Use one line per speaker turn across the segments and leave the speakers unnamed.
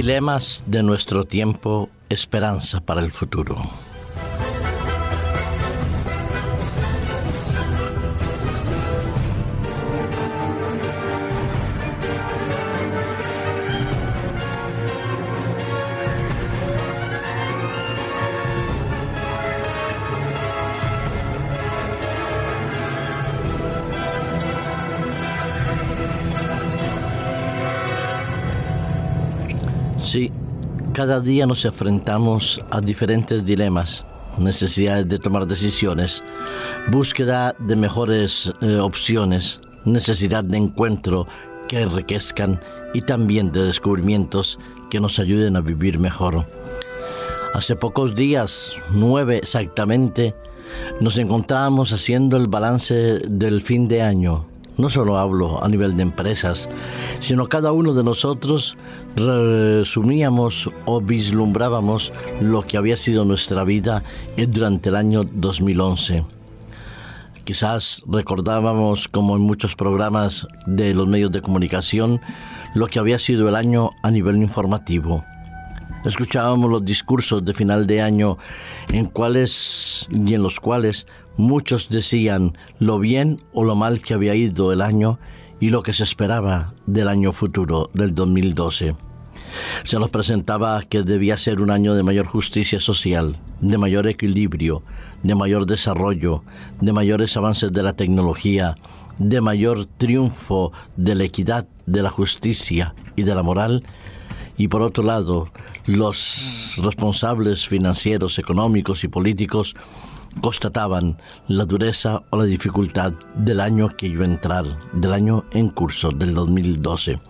Dilemas de nuestro tiempo, esperanza para el futuro. Sí, cada día nos enfrentamos a diferentes dilemas, necesidades de tomar decisiones, búsqueda de mejores eh, opciones, necesidad de encuentro que enriquezcan y también de descubrimientos que nos ayuden a vivir mejor. Hace pocos días, nueve exactamente, nos encontrábamos haciendo el balance del fin de año no solo hablo a nivel de empresas, sino cada uno de nosotros resumíamos o vislumbrábamos lo que había sido nuestra vida durante el año 2011. Quizás recordábamos, como en muchos programas de los medios de comunicación, lo que había sido el año a nivel informativo. Escuchábamos los discursos de final de año en cuales y en los cuales Muchos decían lo bien o lo mal que había ido el año y lo que se esperaba del año futuro, del 2012. Se nos presentaba que debía ser un año de mayor justicia social, de mayor equilibrio, de mayor desarrollo, de mayores avances de la tecnología, de mayor triunfo de la equidad, de la justicia y de la moral. Y por otro lado, los responsables financieros, económicos y políticos constataban la dureza o la dificultad del año que iba a entrar, del año en curso, del 2012.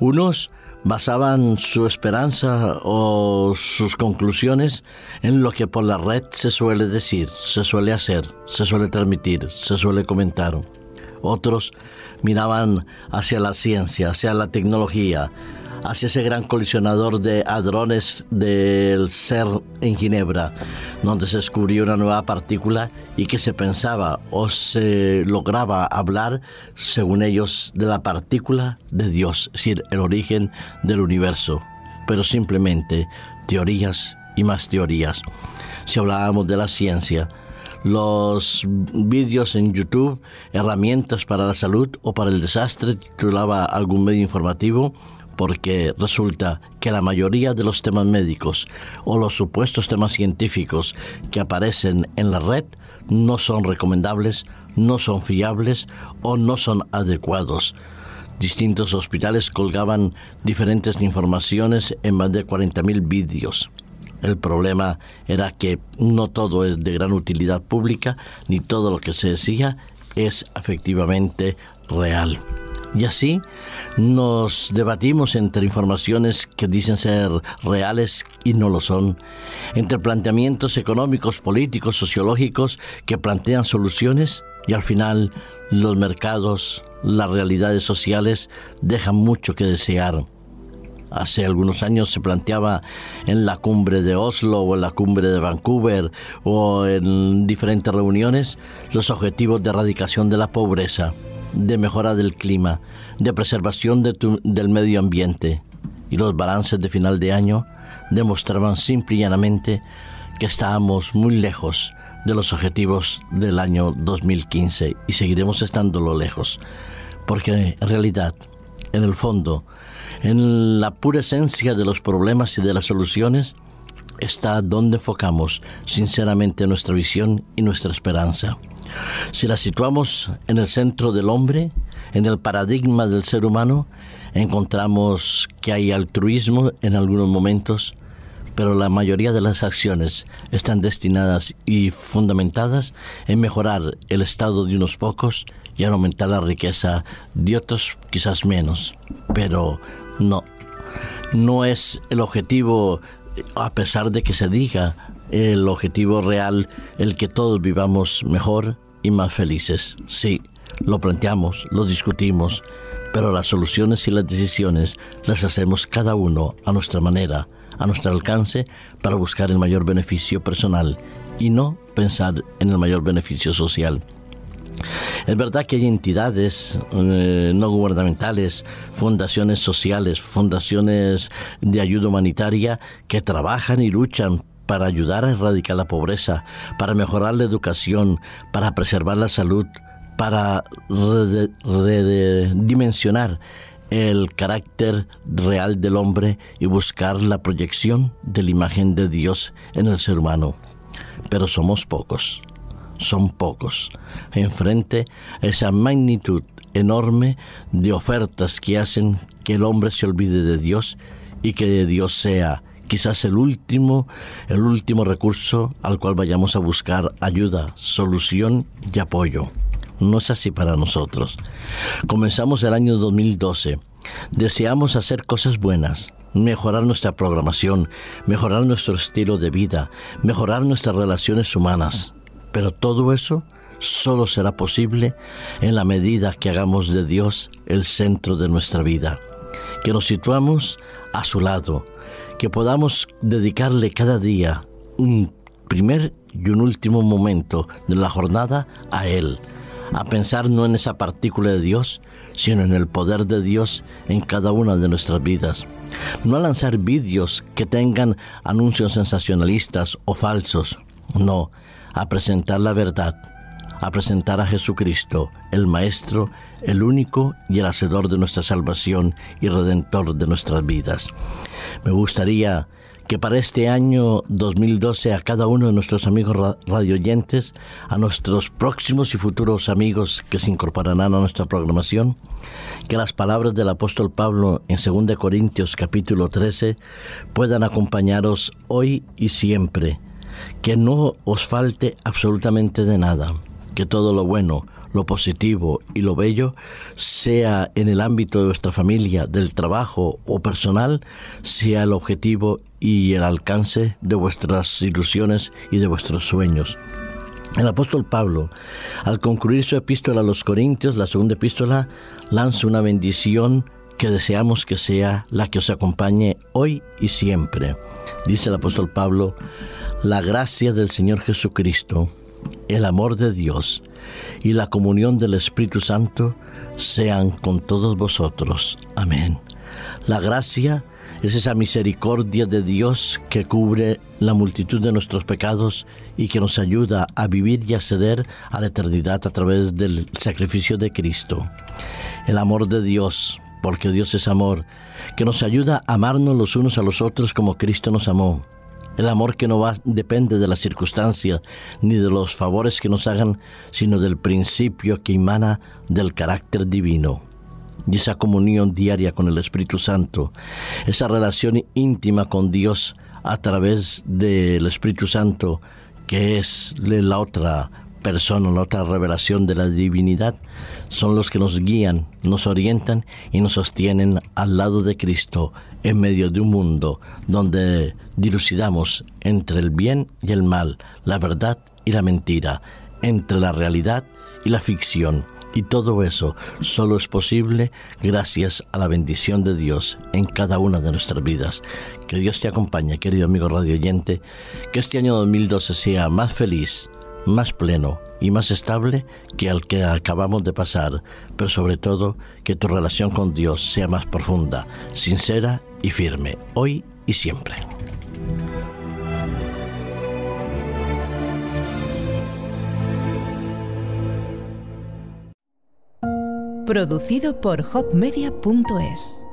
Unos basaban su esperanza o sus conclusiones en lo que por la red se suele decir, se suele hacer, se suele transmitir, se suele comentar. Otros miraban hacia la ciencia, hacia la tecnología, hacia ese gran colisionador de hadrones del ser en Ginebra, donde se descubrió una nueva partícula y que se pensaba o se lograba hablar, según ellos, de la partícula de Dios, es decir, el origen del universo, pero simplemente teorías y más teorías. Si hablábamos de la ciencia, los vídeos en YouTube, herramientas para la salud o para el desastre, titulaba algún medio informativo, porque resulta que la mayoría de los temas médicos o los supuestos temas científicos que aparecen en la red no son recomendables, no son fiables o no son adecuados. Distintos hospitales colgaban diferentes informaciones en más de 40.000 vídeos. El problema era que no todo es de gran utilidad pública, ni todo lo que se decía es efectivamente real. Y así nos debatimos entre informaciones que dicen ser reales y no lo son, entre planteamientos económicos, políticos, sociológicos que plantean soluciones y al final los mercados, las realidades sociales dejan mucho que desear. Hace algunos años se planteaba en la cumbre de Oslo o en la cumbre de Vancouver o en diferentes reuniones los objetivos de erradicación de la pobreza de mejora del clima, de preservación del medio ambiente. Y los balances de final de año demostraban simple y llanamente que estábamos muy lejos de los objetivos del año 2015 y seguiremos estándolo lejos. Porque en realidad, en el fondo, en la pura esencia de los problemas y de las soluciones, está donde enfocamos sinceramente nuestra visión y nuestra esperanza. Si la situamos en el centro del hombre, en el paradigma del ser humano, encontramos que hay altruismo en algunos momentos, pero la mayoría de las acciones están destinadas y fundamentadas en mejorar el estado de unos pocos y en aumentar la riqueza de otros quizás menos. Pero no, no es el objetivo a pesar de que se diga el objetivo real, el que todos vivamos mejor y más felices. Sí, lo planteamos, lo discutimos, pero las soluciones y las decisiones las hacemos cada uno a nuestra manera, a nuestro alcance, para buscar el mayor beneficio personal y no pensar en el mayor beneficio social. Es verdad que hay entidades eh, no gubernamentales, fundaciones sociales, fundaciones de ayuda humanitaria que trabajan y luchan para ayudar a erradicar la pobreza, para mejorar la educación, para preservar la salud, para redimensionar el carácter real del hombre y buscar la proyección de la imagen de Dios en el ser humano. Pero somos pocos, son pocos, enfrente a esa magnitud enorme de ofertas que hacen que el hombre se olvide de Dios y que Dios sea quizás el último, el último recurso al cual vayamos a buscar ayuda, solución y apoyo. No es así para nosotros. Comenzamos el año 2012. Deseamos hacer cosas buenas, mejorar nuestra programación, mejorar nuestro estilo de vida, mejorar nuestras relaciones humanas. Pero todo eso solo será posible en la medida que hagamos de Dios el centro de nuestra vida, que nos situamos a su lado, que podamos dedicarle cada día un primer y un último momento de la jornada a Él, a pensar no en esa partícula de Dios, sino en el poder de Dios en cada una de nuestras vidas. No a lanzar vídeos que tengan anuncios sensacionalistas o falsos, no, a presentar la verdad, a presentar a Jesucristo, el Maestro, el único y el hacedor de nuestra salvación y redentor de nuestras vidas. Me gustaría que para este año 2012 a cada uno de nuestros amigos radioyentes, a nuestros próximos y futuros amigos que se incorporarán a nuestra programación, que las palabras del apóstol Pablo en 2 Corintios capítulo 13 puedan acompañaros hoy y siempre, que no os falte absolutamente de nada, que todo lo bueno, lo positivo y lo bello, sea en el ámbito de vuestra familia, del trabajo o personal, sea el objetivo y el alcance de vuestras ilusiones y de vuestros sueños. El apóstol Pablo, al concluir su epístola a los Corintios, la segunda epístola, lanza una bendición que deseamos que sea la que os acompañe hoy y siempre. Dice el apóstol Pablo, la gracia del Señor Jesucristo, el amor de Dios y la comunión del Espíritu Santo sean con todos vosotros. Amén. La gracia es esa misericordia de Dios que cubre la multitud de nuestros pecados y que nos ayuda a vivir y acceder a la eternidad a través del sacrificio de Cristo. El amor de Dios, porque Dios es amor, que nos ayuda a amarnos los unos a los otros como Cristo nos amó el amor que no va, depende de las circunstancias ni de los favores que nos hagan, sino del principio que emana del carácter divino. Y esa comunión diaria con el Espíritu Santo, esa relación íntima con Dios a través del Espíritu Santo, que es la otra persona, otra revelación de la divinidad, son los que nos guían, nos orientan y nos sostienen al lado de Cristo en medio de un mundo donde dilucidamos entre el bien y el mal, la verdad y la mentira, entre la realidad y la ficción. Y todo eso solo es posible gracias a la bendición de Dios en cada una de nuestras vidas. Que Dios te acompañe, querido amigo radio oyente, que este año 2012 sea más feliz, más pleno y más estable que el que acabamos de pasar, pero sobre todo que tu relación con Dios sea más profunda, sincera y firme, hoy y siempre.
Producido por hopmedia.es